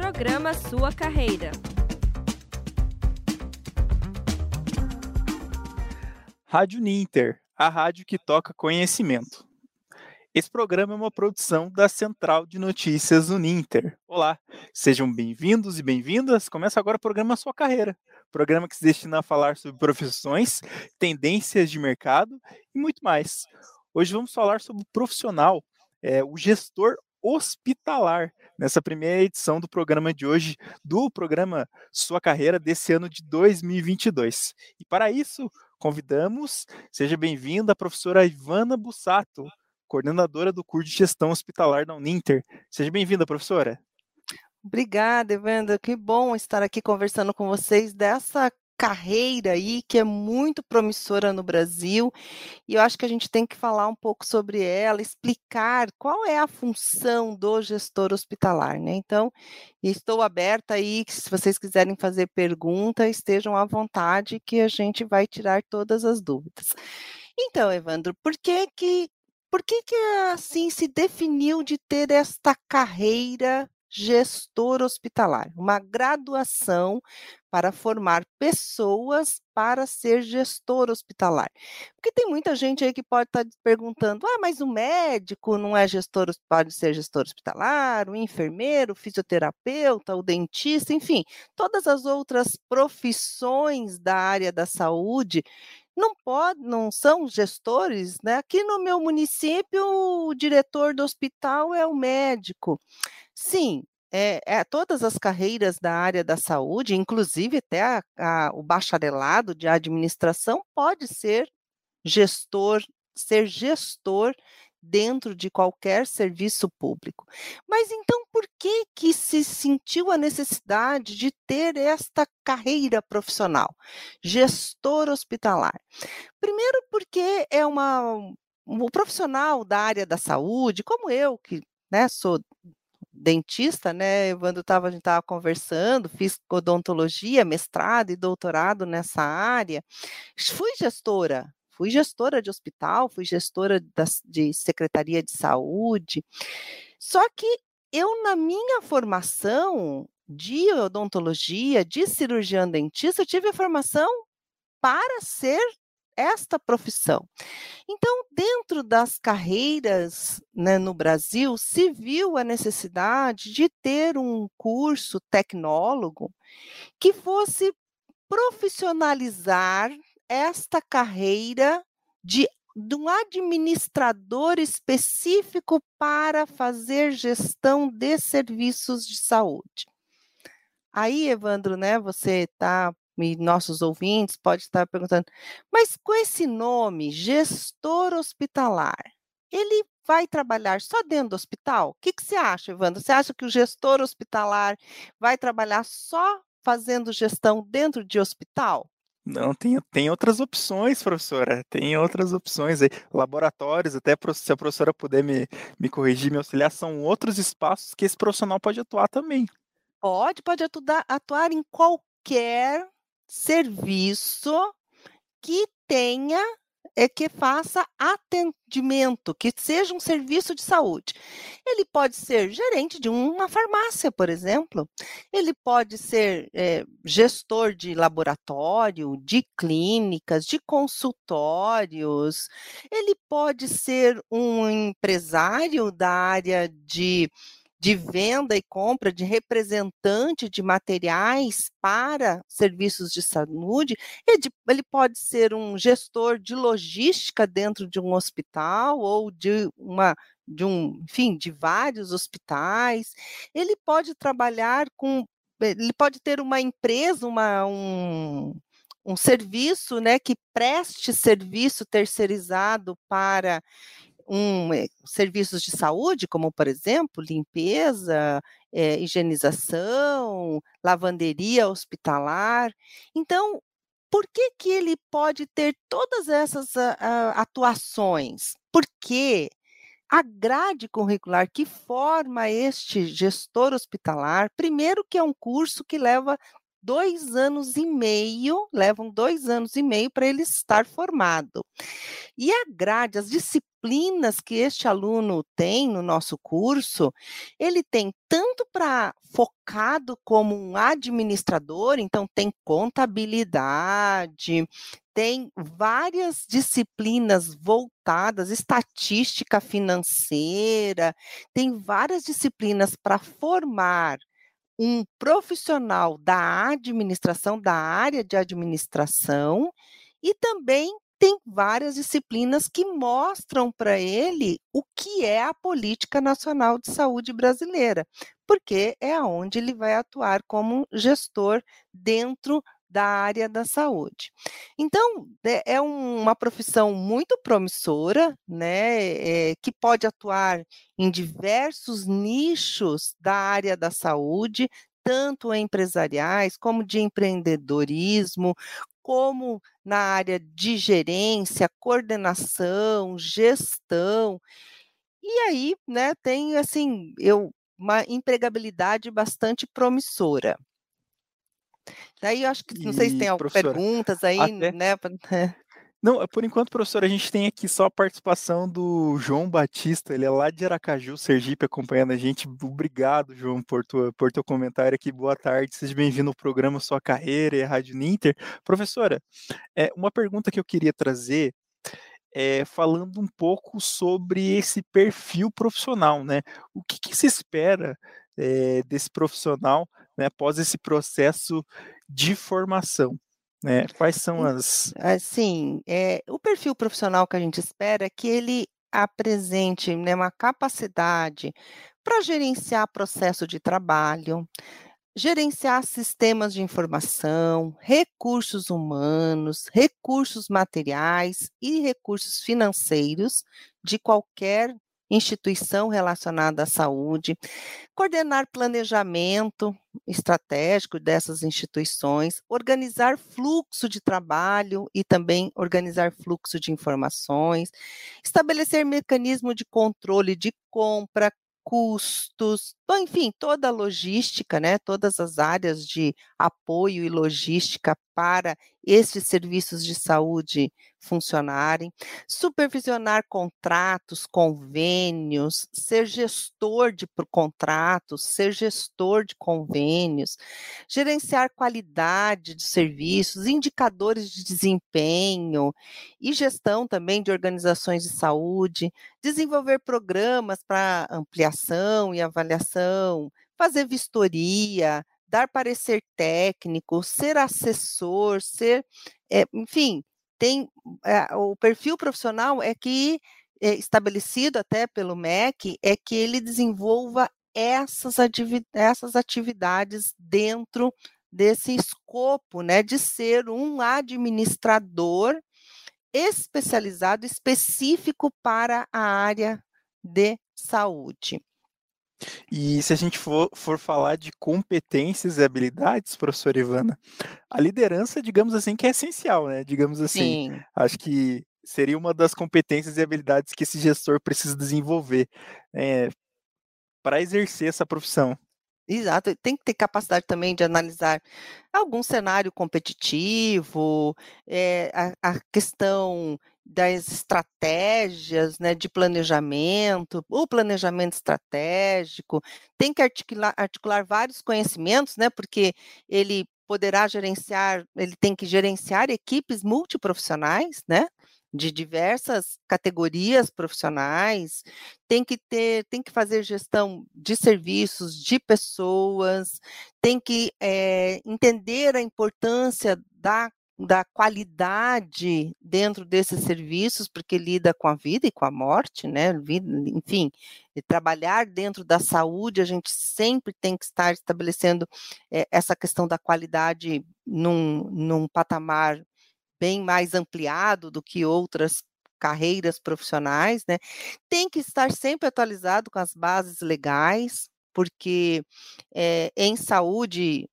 Programa Sua Carreira. Rádio Ninter, a rádio que toca conhecimento. Esse programa é uma produção da Central de Notícias do Ninter. Olá, sejam bem-vindos e bem-vindas. Começa agora o programa Sua Carreira, programa que se destina a falar sobre profissões, tendências de mercado e muito mais. Hoje vamos falar sobre o profissional, é, o gestor hospitalar, nessa primeira edição do programa de hoje, do programa Sua Carreira desse ano de 2022. E para isso, convidamos, seja bem-vinda, a professora Ivana Bussato, coordenadora do curso de gestão hospitalar da Uninter. Seja bem-vinda, professora. Obrigada, Evandro. Que bom estar aqui conversando com vocês dessa carreira aí que é muito promissora no Brasil e eu acho que a gente tem que falar um pouco sobre ela, explicar qual é a função do gestor hospitalar, né? Então, estou aberta aí, se vocês quiserem fazer pergunta, estejam à vontade que a gente vai tirar todas as dúvidas. Então, Evandro, por que que por que que assim se definiu de ter esta carreira gestor hospitalar, uma graduação para formar pessoas para ser gestor hospitalar. Porque tem muita gente aí que pode estar tá perguntando: ah, mas o médico não é gestor, pode ser gestor hospitalar, o enfermeiro, o fisioterapeuta, o dentista, enfim, todas as outras profissões da área da saúde não pode, não são gestores, né? Aqui no meu município, o diretor do hospital é o médico. Sim, é, é, todas as carreiras da área da saúde, inclusive até a, a, o bacharelado de administração, pode ser gestor, ser gestor dentro de qualquer serviço público. Mas então, por que que se sentiu a necessidade de ter esta carreira profissional, gestor hospitalar? Primeiro, porque é uma o profissional da área da saúde, como eu, que né, sou dentista, né, Evandro tava, a gente estava conversando, fiz odontologia, mestrado e doutorado nessa área, fui gestora, fui gestora de hospital, fui gestora da, de secretaria de saúde, só que eu, na minha formação de odontologia, de cirurgião dentista, eu tive a formação para ser esta profissão. Então, dentro das carreiras né, no Brasil, se viu a necessidade de ter um curso tecnólogo que fosse profissionalizar esta carreira de, de um administrador específico para fazer gestão de serviços de saúde. Aí, Evandro, né, você está e nossos ouvintes pode estar perguntando, mas com esse nome, gestor hospitalar, ele vai trabalhar só dentro do hospital? O que, que você acha, Evandro? Você acha que o gestor hospitalar vai trabalhar só fazendo gestão dentro de hospital? Não, tem, tem outras opções, professora. Tem outras opções aí. Laboratórios, até se a professora puder me, me corrigir, me auxiliar, são outros espaços que esse profissional pode atuar também. Pode, pode atuar, atuar em qualquer serviço que tenha é que faça atendimento, que seja um serviço de saúde. Ele pode ser gerente de uma farmácia, por exemplo. Ele pode ser é, gestor de laboratório, de clínicas, de consultórios. Ele pode ser um empresário da área de de venda e compra de representante de materiais para serviços de saúde, ele pode ser um gestor de logística dentro de um hospital ou de uma de um, enfim, de vários hospitais. Ele pode trabalhar com ele pode ter uma empresa, uma, um, um serviço né, que preste serviço terceirizado para um, é, serviços de saúde, como, por exemplo, limpeza, é, higienização, lavanderia hospitalar. Então, por que, que ele pode ter todas essas a, a, atuações? Porque a grade curricular que forma este gestor hospitalar, primeiro que é um curso que leva dois anos e meio, levam dois anos e meio para ele estar formado. E a grade, as disciplinas, disciplinas que este aluno tem no nosso curso, ele tem tanto para focado como um administrador, então tem contabilidade, tem várias disciplinas voltadas, estatística financeira, tem várias disciplinas para formar um profissional da administração, da área de administração, e também tem várias disciplinas que mostram para ele o que é a política nacional de saúde brasileira, porque é onde ele vai atuar como gestor dentro da área da saúde. Então, é, é uma profissão muito promissora, né, é, que pode atuar em diversos nichos da área da saúde, tanto empresariais como de empreendedorismo, como na área de gerência, coordenação, gestão. E aí, né, tem assim, eu uma empregabilidade bastante promissora. Daí eu acho que não sei se tem algumas perguntas aí, até... né? Não, por enquanto, professor, a gente tem aqui só a participação do João Batista, ele é lá de Aracaju, Sergipe, acompanhando a gente. Obrigado, João, por, tua, por teu comentário aqui. Boa tarde, seja bem-vindo ao programa Sua Carreira e Rádio Ninter. Professora, é, uma pergunta que eu queria trazer é, falando um pouco sobre esse perfil profissional, né? O que, que se espera é, desse profissional né, após esse processo de formação? Né? Quais são as. Assim, é, o perfil profissional que a gente espera é que ele apresente né, uma capacidade para gerenciar processo de trabalho, gerenciar sistemas de informação, recursos humanos, recursos materiais e recursos financeiros de qualquer instituição relacionada à saúde, coordenar planejamento estratégico dessas instituições, organizar fluxo de trabalho e também organizar fluxo de informações, estabelecer mecanismo de controle de compra, custos, enfim, toda a logística, né, todas as áreas de apoio e logística para esses serviços de saúde funcionarem, supervisionar contratos, convênios, ser gestor de contratos, ser gestor de convênios, gerenciar qualidade de serviços, indicadores de desempenho e gestão também de organizações de saúde, desenvolver programas para ampliação e avaliação, fazer vistoria, dar parecer técnico, ser assessor, ser, é, enfim, tem é, o perfil profissional é que é estabelecido até pelo MEC é que ele desenvolva essas, essas atividades dentro desse escopo, né, de ser um administrador especializado, específico para a área de saúde. E se a gente for, for falar de competências e habilidades, professora Ivana, a liderança, digamos assim, que é essencial, né? Digamos assim, Sim. acho que seria uma das competências e habilidades que esse gestor precisa desenvolver é, para exercer essa profissão. Exato, tem que ter capacidade também de analisar algum cenário competitivo, é, a, a, questão das estratégias né, de planejamento, o planejamento estratégico, tem que articular, articular vários conhecimentos, né, porque ele poderá gerenciar, ele tem que gerenciar equipes multiprofissionais, né? de diversas categorias profissionais, tem que ter, tem que fazer gestão de serviços, de pessoas, tem que é, entender a importância da da qualidade dentro desses serviços, porque lida com a vida e com a morte, né? Enfim, trabalhar dentro da saúde, a gente sempre tem que estar estabelecendo é, essa questão da qualidade num, num patamar bem mais ampliado do que outras carreiras profissionais, né? Tem que estar sempre atualizado com as bases legais, porque é, em saúde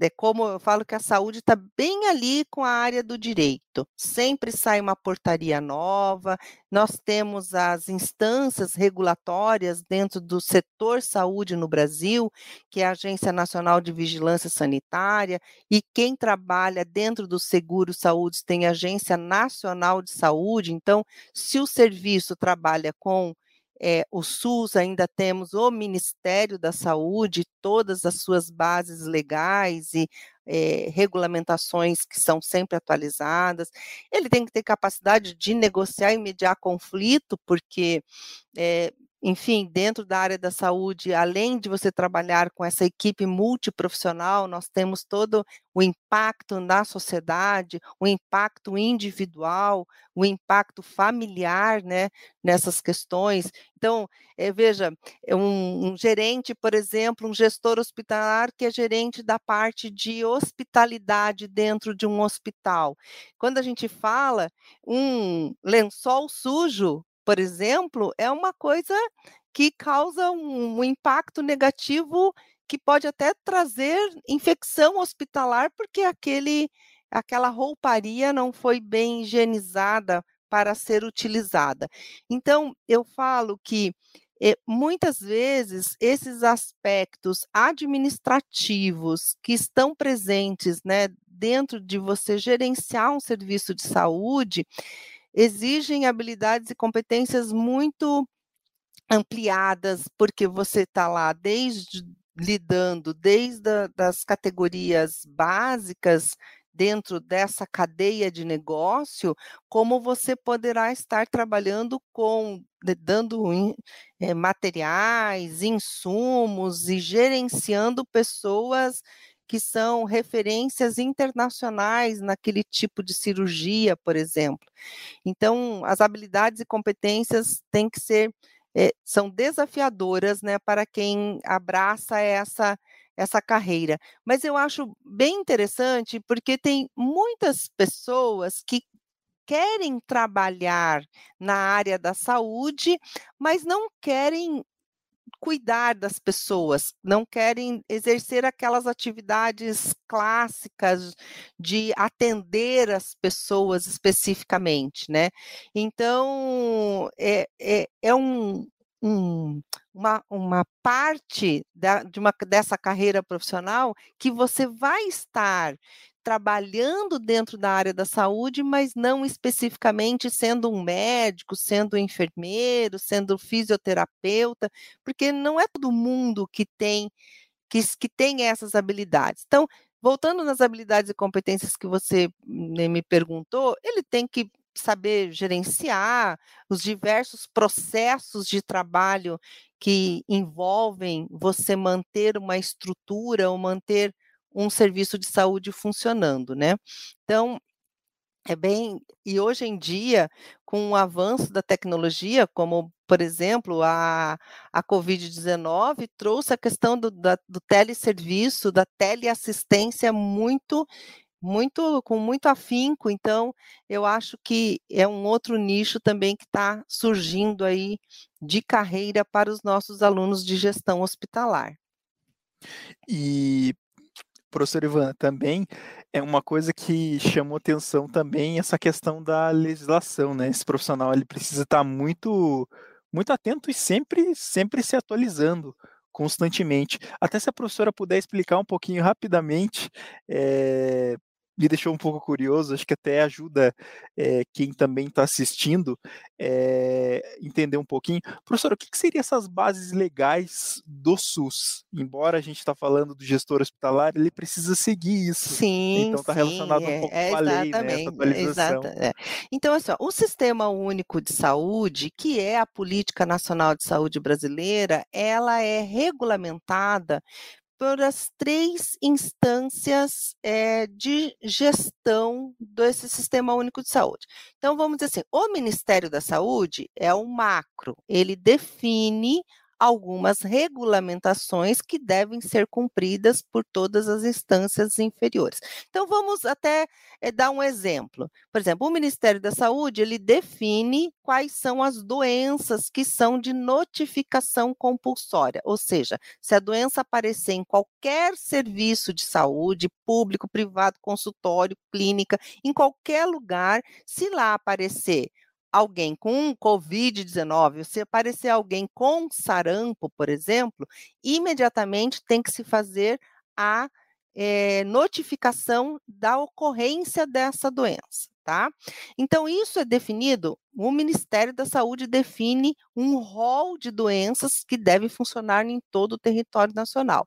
é como eu falo que a saúde está bem ali com a área do direito. Sempre sai uma portaria nova, nós temos as instâncias regulatórias dentro do setor saúde no Brasil, que é a Agência Nacional de Vigilância Sanitária, e quem trabalha dentro do seguro saúde tem a Agência Nacional de Saúde. Então, se o serviço trabalha com é, o SUS, ainda temos o Ministério da Saúde, todas as suas bases legais e é, regulamentações que são sempre atualizadas. Ele tem que ter capacidade de negociar e mediar conflito, porque é, enfim, dentro da área da saúde, além de você trabalhar com essa equipe multiprofissional, nós temos todo o impacto na sociedade, o impacto individual, o impacto familiar, né, nessas questões. Então, é, veja, um, um gerente, por exemplo, um gestor hospitalar que é gerente da parte de hospitalidade dentro de um hospital. Quando a gente fala um lençol sujo, por exemplo, é uma coisa que causa um, um impacto negativo que pode até trazer infecção hospitalar, porque aquele, aquela rouparia não foi bem higienizada para ser utilizada. Então, eu falo que eh, muitas vezes esses aspectos administrativos que estão presentes né, dentro de você gerenciar um serviço de saúde, exigem habilidades e competências muito ampliadas, porque você está lá desde lidando desde a, das categorias básicas dentro dessa cadeia de negócio, como você poderá estar trabalhando com dando é, materiais, insumos e gerenciando pessoas que são referências internacionais naquele tipo de cirurgia, por exemplo. Então, as habilidades e competências têm que ser é, são desafiadoras, né, para quem abraça essa essa carreira. Mas eu acho bem interessante porque tem muitas pessoas que querem trabalhar na área da saúde, mas não querem cuidar das pessoas, não querem exercer aquelas atividades clássicas de atender as pessoas especificamente, né? Então, é, é, é um, um, uma, uma parte da, de uma, dessa carreira profissional que você vai estar trabalhando dentro da área da saúde, mas não especificamente sendo um médico, sendo um enfermeiro, sendo fisioterapeuta, porque não é todo mundo que tem que, que tem essas habilidades. Então, voltando nas habilidades e competências que você me perguntou, ele tem que saber gerenciar os diversos processos de trabalho que envolvem você manter uma estrutura ou manter um serviço de saúde funcionando, né? Então, é bem. E hoje em dia, com o avanço da tecnologia, como, por exemplo, a, a Covid-19 trouxe a questão do, da, do teleserviço, da teleassistência muito muito com muito afinco, então eu acho que é um outro nicho também que está surgindo aí de carreira para os nossos alunos de gestão hospitalar. E professor Ivan, também é uma coisa que chamou atenção também essa questão da legislação, né? Esse profissional ele precisa estar muito muito atento e sempre sempre se atualizando constantemente. Até se a professora puder explicar um pouquinho rapidamente é, me deixou um pouco curioso, acho que até ajuda é, quem também está assistindo é, entender um pouquinho. Professor, o que, que seriam essas bases legais do SUS? Embora a gente está falando do gestor hospitalar, ele precisa seguir isso. Sim, Então está relacionado um pouco é, com a lei, né, essa atualização. é. Então, assim, ó, o Sistema Único de Saúde, que é a Política Nacional de Saúde brasileira, ela é regulamentada por as três instâncias é, de gestão desse Sistema Único de Saúde. Então, vamos dizer assim: o Ministério da Saúde é o macro, ele define algumas regulamentações que devem ser cumpridas por todas as instâncias inferiores. Então, vamos até é, dar um exemplo. Por exemplo, o Ministério da Saúde, ele define quais são as doenças que são de notificação compulsória, ou seja, se a doença aparecer em qualquer serviço de saúde, público, privado, consultório, clínica, em qualquer lugar, se lá aparecer alguém com Covid-19, se aparecer alguém com sarampo, por exemplo, imediatamente tem que se fazer a é, notificação da ocorrência dessa doença. Tá? Então, isso é definido, o Ministério da Saúde define um rol de doenças que devem funcionar em todo o território nacional.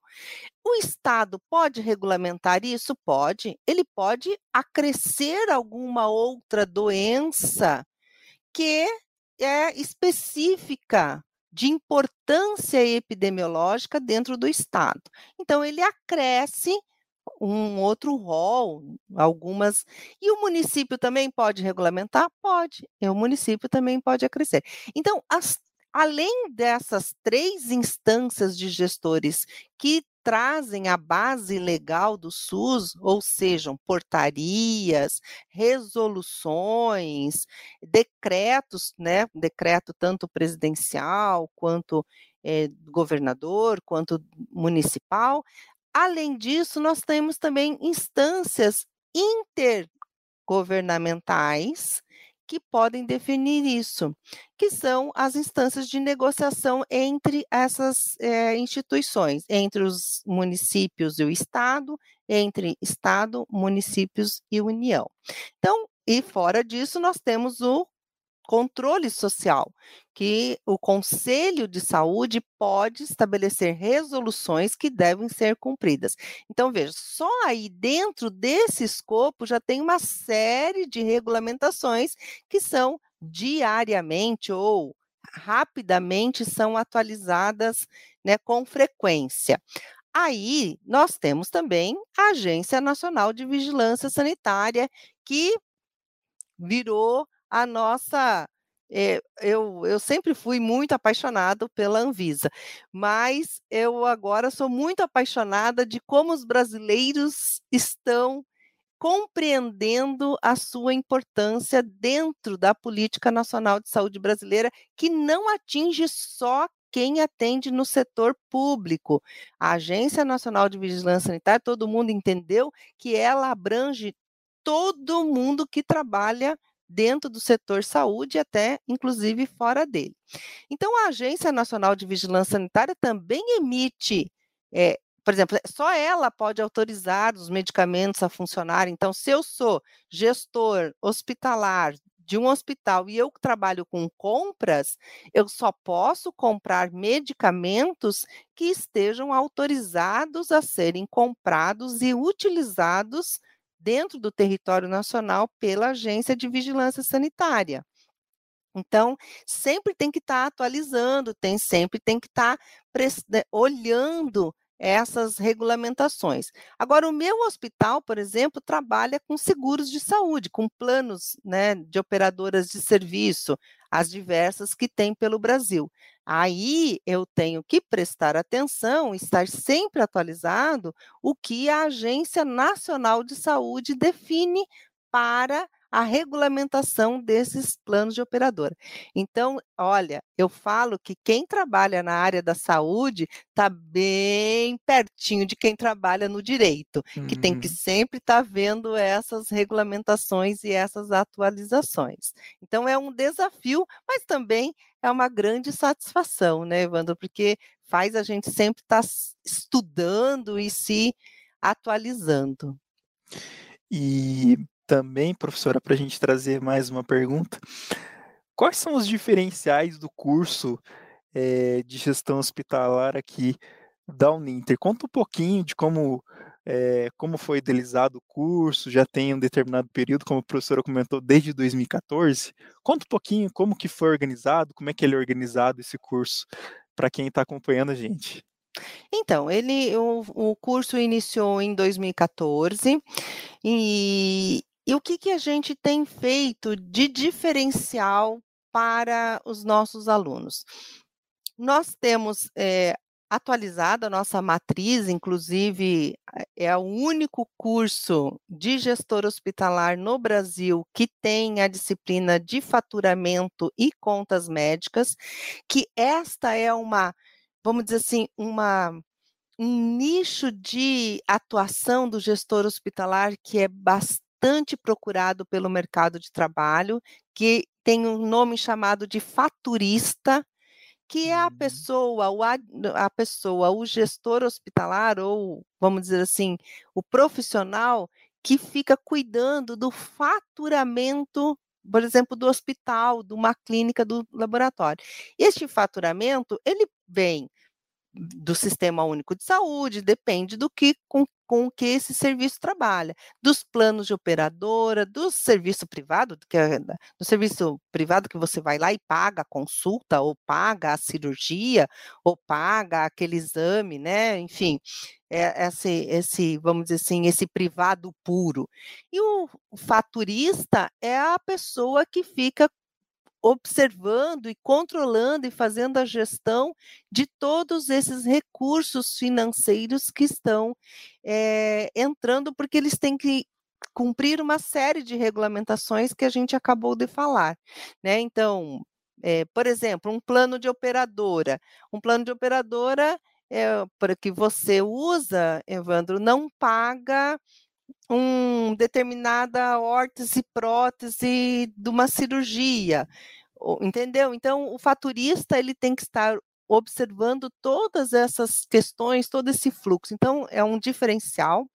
O Estado pode regulamentar isso? Pode. Ele pode acrescer alguma outra doença que é específica de importância epidemiológica dentro do Estado. Então, ele acresce um outro rol, algumas. E o município também pode regulamentar? Pode. E o município também pode acrescer. Então, as, além dessas três instâncias de gestores que trazem a base legal do SUS, ou sejam, portarias, resoluções, decretos, né, decreto tanto presidencial quanto é, governador, quanto municipal. Além disso, nós temos também instâncias intergovernamentais que podem definir isso, que são as instâncias de negociação entre essas é, instituições, entre os municípios e o Estado, entre Estado, municípios e União. Então, e fora disso, nós temos o controle social, que o Conselho de Saúde pode estabelecer resoluções que devem ser cumpridas. Então, veja, só aí dentro desse escopo já tem uma série de regulamentações que são diariamente ou rapidamente são atualizadas né, com frequência. Aí nós temos também a Agência Nacional de Vigilância Sanitária, que virou a nossa. É, eu, eu sempre fui muito apaixonado pela Anvisa, mas eu agora sou muito apaixonada de como os brasileiros estão compreendendo a sua importância dentro da política nacional de saúde brasileira, que não atinge só quem atende no setor público. A Agência Nacional de Vigilância Sanitária, todo mundo entendeu que ela abrange todo mundo que trabalha dentro do setor saúde e até, inclusive, fora dele. Então, a Agência Nacional de Vigilância Sanitária também emite, é, por exemplo, só ela pode autorizar os medicamentos a funcionar. Então, se eu sou gestor hospitalar de um hospital e eu trabalho com compras, eu só posso comprar medicamentos que estejam autorizados a serem comprados e utilizados dentro do território nacional pela Agência de Vigilância Sanitária. Então, sempre tem que estar tá atualizando, tem sempre tem que estar tá olhando essas regulamentações. Agora, o meu hospital, por exemplo, trabalha com seguros de saúde, com planos né, de operadoras de serviço, as diversas que tem pelo Brasil. Aí eu tenho que prestar atenção, estar sempre atualizado o que a Agência Nacional de Saúde define para a regulamentação desses planos de operadora. Então, olha, eu falo que quem trabalha na área da saúde está bem pertinho de quem trabalha no direito, uhum. que tem que uhum. sempre estar tá vendo essas regulamentações e essas atualizações. Então, é um desafio, mas também é uma grande satisfação, né, Evandro? Porque faz a gente sempre estar tá estudando e se atualizando. E também, professora, para a gente trazer mais uma pergunta. Quais são os diferenciais do curso é, de gestão hospitalar aqui da Uninter? Conta um pouquinho de como, é, como foi idealizado o curso, já tem um determinado período, como a professora comentou, desde 2014. Conta um pouquinho como que foi organizado, como é que ele é organizado esse curso, para quem está acompanhando a gente. Então, ele, o, o curso iniciou em 2014 e, e o que, que a gente tem feito de diferencial para os nossos alunos? nós temos é, atualizado a nossa matriz, inclusive é o único curso de gestor hospitalar no Brasil que tem a disciplina de faturamento e contas médicas, que esta é uma, vamos dizer assim, uma um nicho de atuação do gestor hospitalar que é bastante procurado pelo mercado de trabalho, que tem um nome chamado de faturista, que é a uhum. pessoa, o, a pessoa, o gestor hospitalar, ou vamos dizer assim, o profissional que fica cuidando do faturamento, por exemplo, do hospital, de uma clínica, do laboratório. Este faturamento, ele vem do Sistema Único de Saúde, depende do que com, com que esse serviço trabalha, dos planos de operadora, do serviço privado, que é, do serviço privado que você vai lá e paga a consulta, ou paga a cirurgia, ou paga aquele exame, né? Enfim, é, esse, esse, vamos dizer assim, esse privado puro. E o faturista é a pessoa que fica observando e controlando e fazendo a gestão de todos esses recursos financeiros que estão é, entrando, porque eles têm que cumprir uma série de regulamentações que a gente acabou de falar, né? Então, é, por exemplo, um plano de operadora, um plano de operadora é, para que você usa, Evandro, não paga um determinada órtese, prótese de uma cirurgia, entendeu? Então, o faturista ele tem que estar observando todas essas questões, todo esse fluxo. Então, é um diferencial.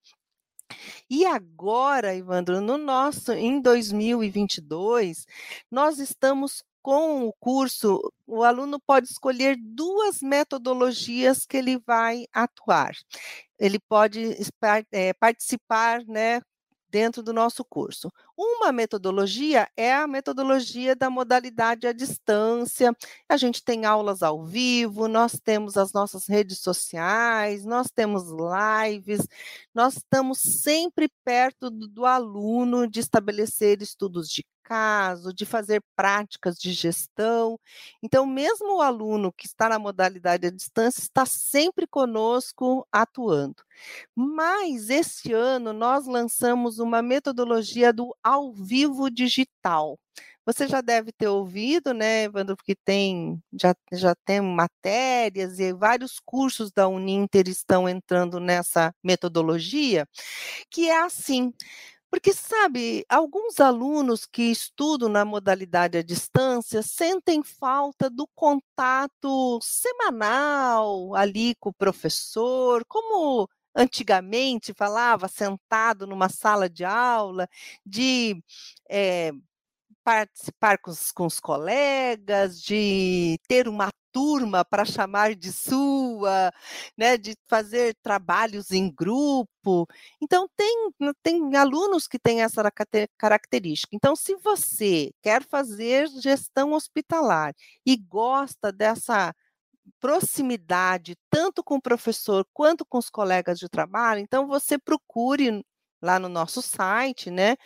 E agora, Ivandro, no nosso em 2022, nós estamos com o curso, o aluno pode escolher duas metodologias que ele vai atuar. Ele pode é, participar né, dentro do nosso curso. Uma metodologia é a metodologia da modalidade à distância. A gente tem aulas ao vivo, nós temos as nossas redes sociais, nós temos lives, nós estamos sempre perto do, do aluno de estabelecer estudos de caso, de fazer práticas de gestão. Então, mesmo o aluno que está na modalidade à distância está sempre conosco atuando. Mas este ano nós lançamos uma metodologia do ao vivo digital. Você já deve ter ouvido, né, Evandro, porque tem já, já tem matérias e vários cursos da Uninter estão entrando nessa metodologia, que é assim: porque, sabe, alguns alunos que estudam na modalidade à distância sentem falta do contato semanal ali com o professor, como antigamente falava, sentado numa sala de aula, de é, participar com os, com os colegas, de ter uma turma para chamar de sua, né, de fazer trabalhos em grupo. Então, tem, tem alunos que têm essa característica. Então, se você quer fazer gestão hospitalar e gosta dessa proximidade, tanto com o professor quanto com os colegas de trabalho, então você procure lá no nosso site, né,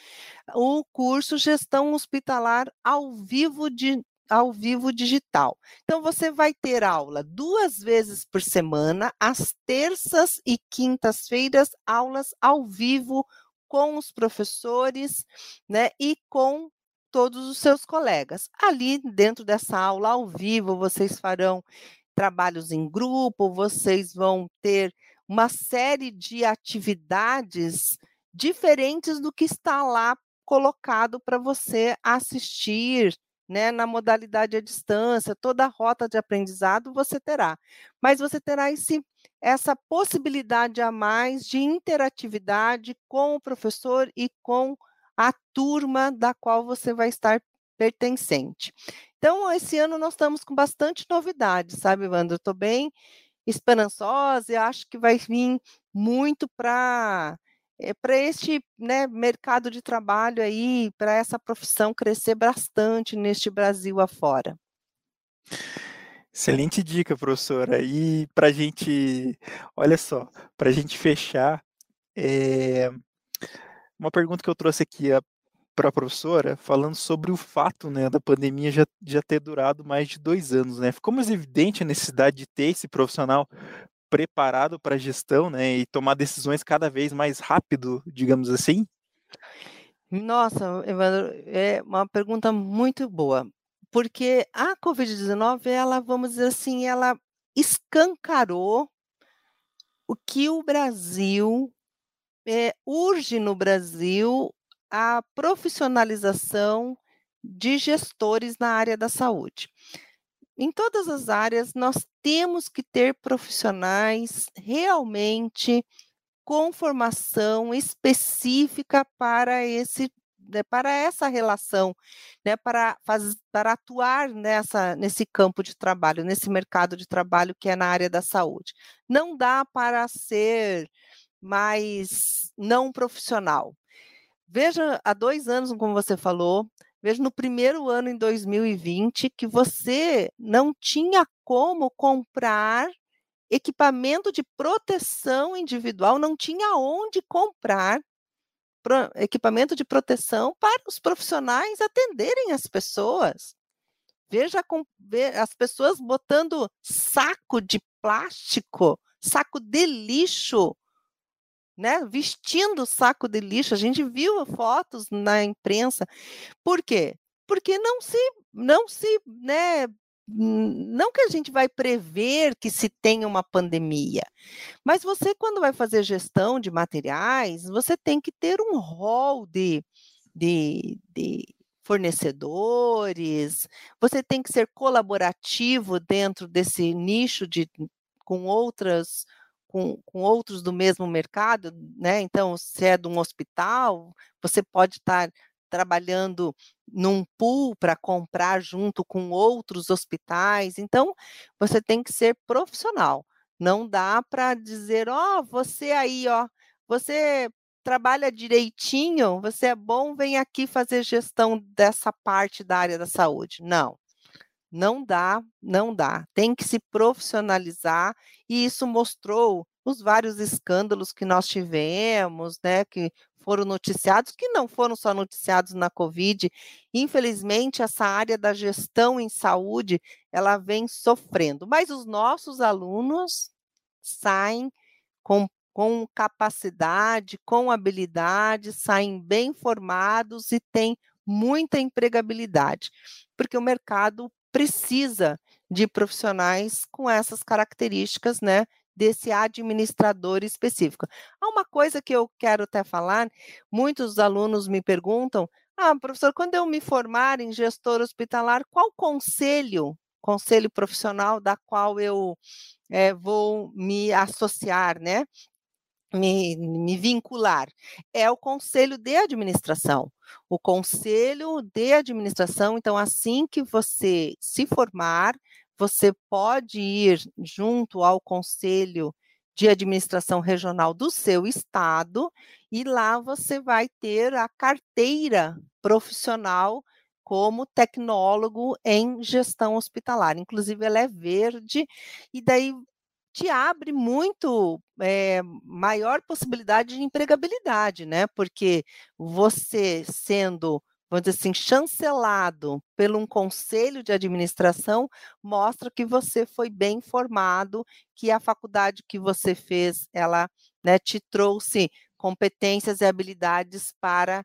o curso Gestão Hospitalar ao vivo de ao vivo digital. Então você vai ter aula duas vezes por semana, às terças e quintas-feiras, aulas ao vivo com os professores, né, e com todos os seus colegas. Ali dentro dessa aula ao vivo, vocês farão trabalhos em grupo, vocês vão ter uma série de atividades diferentes do que está lá colocado para você assistir, né, na modalidade à distância, toda a rota de aprendizado você terá. Mas você terá esse, essa possibilidade a mais de interatividade com o professor e com a turma da qual você vai estar pertencente. Então, esse ano nós estamos com bastante novidade, sabe, Evandro? Estou bem esperançosa e acho que vai vir muito para é, para este né, mercado de trabalho aí, para essa profissão crescer bastante neste Brasil afora. Excelente dica, professora. E para a gente, olha só, para a gente fechar, é, uma pergunta que eu trouxe aqui para a professora falando sobre o fato né, da pandemia já, já ter durado mais de dois anos. Né? Ficou mais evidente a necessidade de ter esse profissional preparado para a gestão né, e tomar decisões cada vez mais rápido, digamos assim? Nossa, Evandro, é uma pergunta muito boa, porque a Covid-19, ela, vamos dizer assim, ela escancarou o que o Brasil é, urge no Brasil a profissionalização de gestores na área da saúde. Em todas as áreas, nós temos que ter profissionais realmente com formação específica para esse né, para essa relação, né, para, faz, para atuar nessa, nesse campo de trabalho, nesse mercado de trabalho que é na área da saúde. Não dá para ser mais não profissional. Veja, há dois anos, como você falou, veja no primeiro ano, em 2020, que você não tinha como comprar equipamento de proteção individual, não tinha onde comprar equipamento de proteção para os profissionais atenderem as pessoas. Veja as pessoas botando saco de plástico, saco de lixo, né? Vestindo saco de lixo. A gente viu fotos na imprensa. Por quê? Porque não se, não se, né, não que a gente vai prever que se tenha uma pandemia, mas você, quando vai fazer gestão de materiais, você tem que ter um rol de, de, de fornecedores, você tem que ser colaborativo dentro desse nicho de, com outras com, com, outros do mesmo mercado, né? Então, se é de um hospital, você pode estar trabalhando num pool para comprar junto com outros hospitais. Então, você tem que ser profissional. Não dá para dizer, ó, oh, você aí, ó, você trabalha direitinho, você é bom, vem aqui fazer gestão dessa parte da área da saúde. Não. Não dá, não dá. Tem que se profissionalizar e isso mostrou os vários escândalos que nós tivemos, né, que foram noticiados, que não foram só noticiados na Covid. Infelizmente, essa área da gestão em saúde, ela vem sofrendo. Mas os nossos alunos saem com, com capacidade, com habilidade, saem bem formados e têm muita empregabilidade, porque o mercado precisa de profissionais com essas características, né, desse administrador específico. Há uma coisa que eu quero até falar, muitos alunos me perguntam, ah, professor, quando eu me formar em gestor hospitalar, qual conselho, conselho profissional da qual eu é, vou me associar, né? Me, me, vincular é o conselho de administração. O conselho de administração, então, assim que você se formar, você pode ir junto ao conselho de administração regional do seu estado e lá você vai ter a carteira profissional como tecnólogo em gestão hospitalar. Inclusive, ela é verde, e daí te abre muito é, maior possibilidade de empregabilidade, né? Porque você sendo vamos dizer assim, chancelado por um conselho de administração, mostra que você foi bem formado, que a faculdade que você fez, ela né, te trouxe competências e habilidades para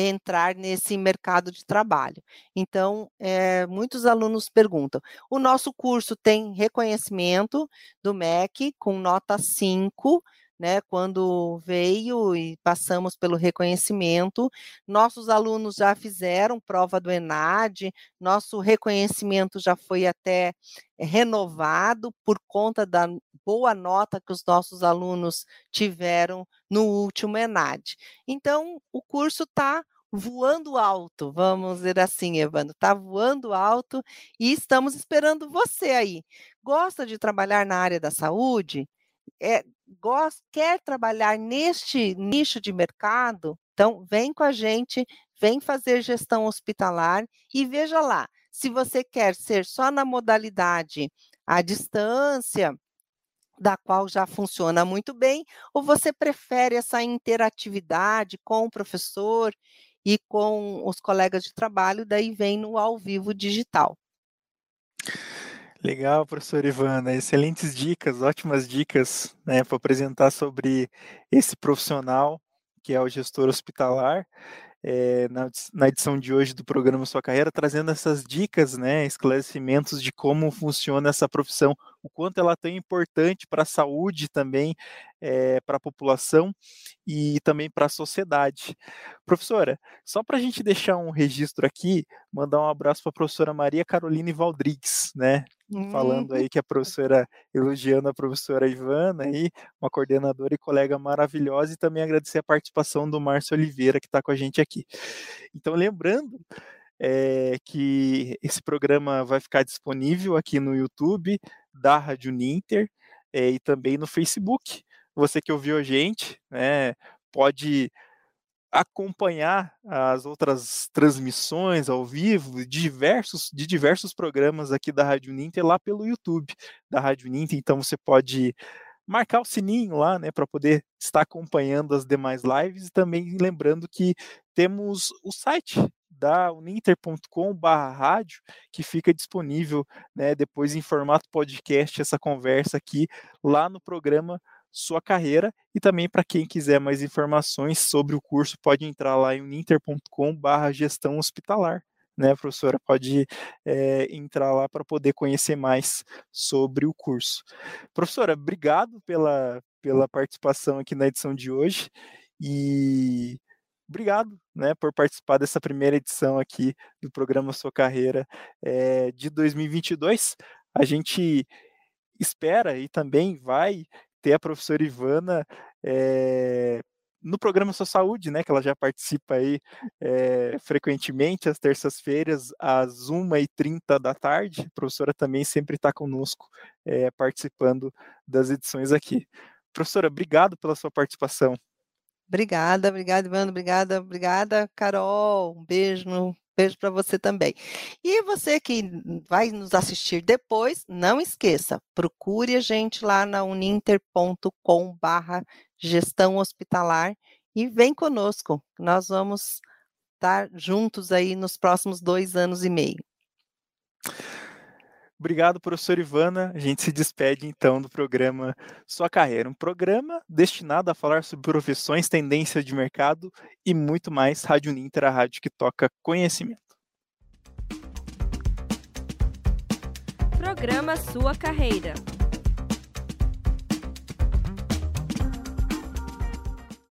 entrar nesse mercado de trabalho. Então, é, muitos alunos perguntam: o nosso curso tem reconhecimento do MEC com nota 5, né, quando veio e passamos pelo reconhecimento, nossos alunos já fizeram prova do ENAD, nosso reconhecimento já foi até renovado por conta da boa nota que os nossos alunos tiveram no último ENAD. Então, o curso está voando alto, vamos dizer assim, Evandro, está voando alto e estamos esperando você aí. Gosta de trabalhar na área da saúde? É, gosta, quer trabalhar neste nicho de mercado, então vem com a gente, vem fazer gestão hospitalar e veja lá, se você quer ser só na modalidade à distância, da qual já funciona muito bem, ou você prefere essa interatividade com o professor e com os colegas de trabalho, daí vem no ao vivo digital. Legal, professora Ivana, excelentes dicas, ótimas dicas né, para apresentar sobre esse profissional que é o gestor hospitalar é, na, na, edição de hoje do programa Sua Carreira, trazendo essas dicas, né, esclarecimentos de como funciona essa profissão, o quanto ela é tão importante para a saúde também, é, para a população e também para a sociedade. Professora, só para a gente deixar um registro aqui, mandar um abraço para a professora Maria Caroline Valdrigues, né, falando uhum. aí que a professora, elogiando a professora Ivana aí, uma coordenadora e colega maravilhosa, e também agradecer a participação do Márcio Oliveira, que está com a gente aqui. Então, lembrando é, que esse programa vai ficar disponível aqui no YouTube da Rádio Ninter é, e também no Facebook. Você que ouviu a gente, né, pode acompanhar as outras transmissões ao vivo de diversos, de diversos programas aqui da Rádio Ninter lá pelo YouTube da Rádio Ninter. Então você pode marcar o sininho lá, né, para poder estar acompanhando as demais lives e também lembrando que temos o site da uninter.com/rádio que fica disponível, né, depois em formato podcast essa conversa aqui lá no programa sua carreira e também para quem quiser mais informações sobre o curso pode entrar lá em uninter.com/barra gestão hospitalar. Né, professora, pode é, entrar lá para poder conhecer mais sobre o curso. Professora, obrigado pela, pela participação aqui na edição de hoje e obrigado né, por participar dessa primeira edição aqui do programa Sua Carreira é, de 2022. A gente espera e também vai ter a professora Ivana é, no programa Sua Saúde, né, que ela já participa aí é, frequentemente, às terças-feiras, às 1h30 da tarde. A professora também sempre está conosco, é, participando das edições aqui. Professora, obrigado pela sua participação. Obrigada, obrigada, Ivana, obrigada, obrigada, Carol. Um beijo no Beijo para você também. E você que vai nos assistir depois, não esqueça, procure a gente lá na uninter.com barra gestão hospitalar e vem conosco. Nós vamos estar juntos aí nos próximos dois anos e meio. Obrigado, professor Ivana. A gente se despede então do programa Sua Carreira, um programa destinado a falar sobre profissões, tendências de mercado e muito mais. Rádio Ninter, a rádio que toca conhecimento. Programa Sua Carreira.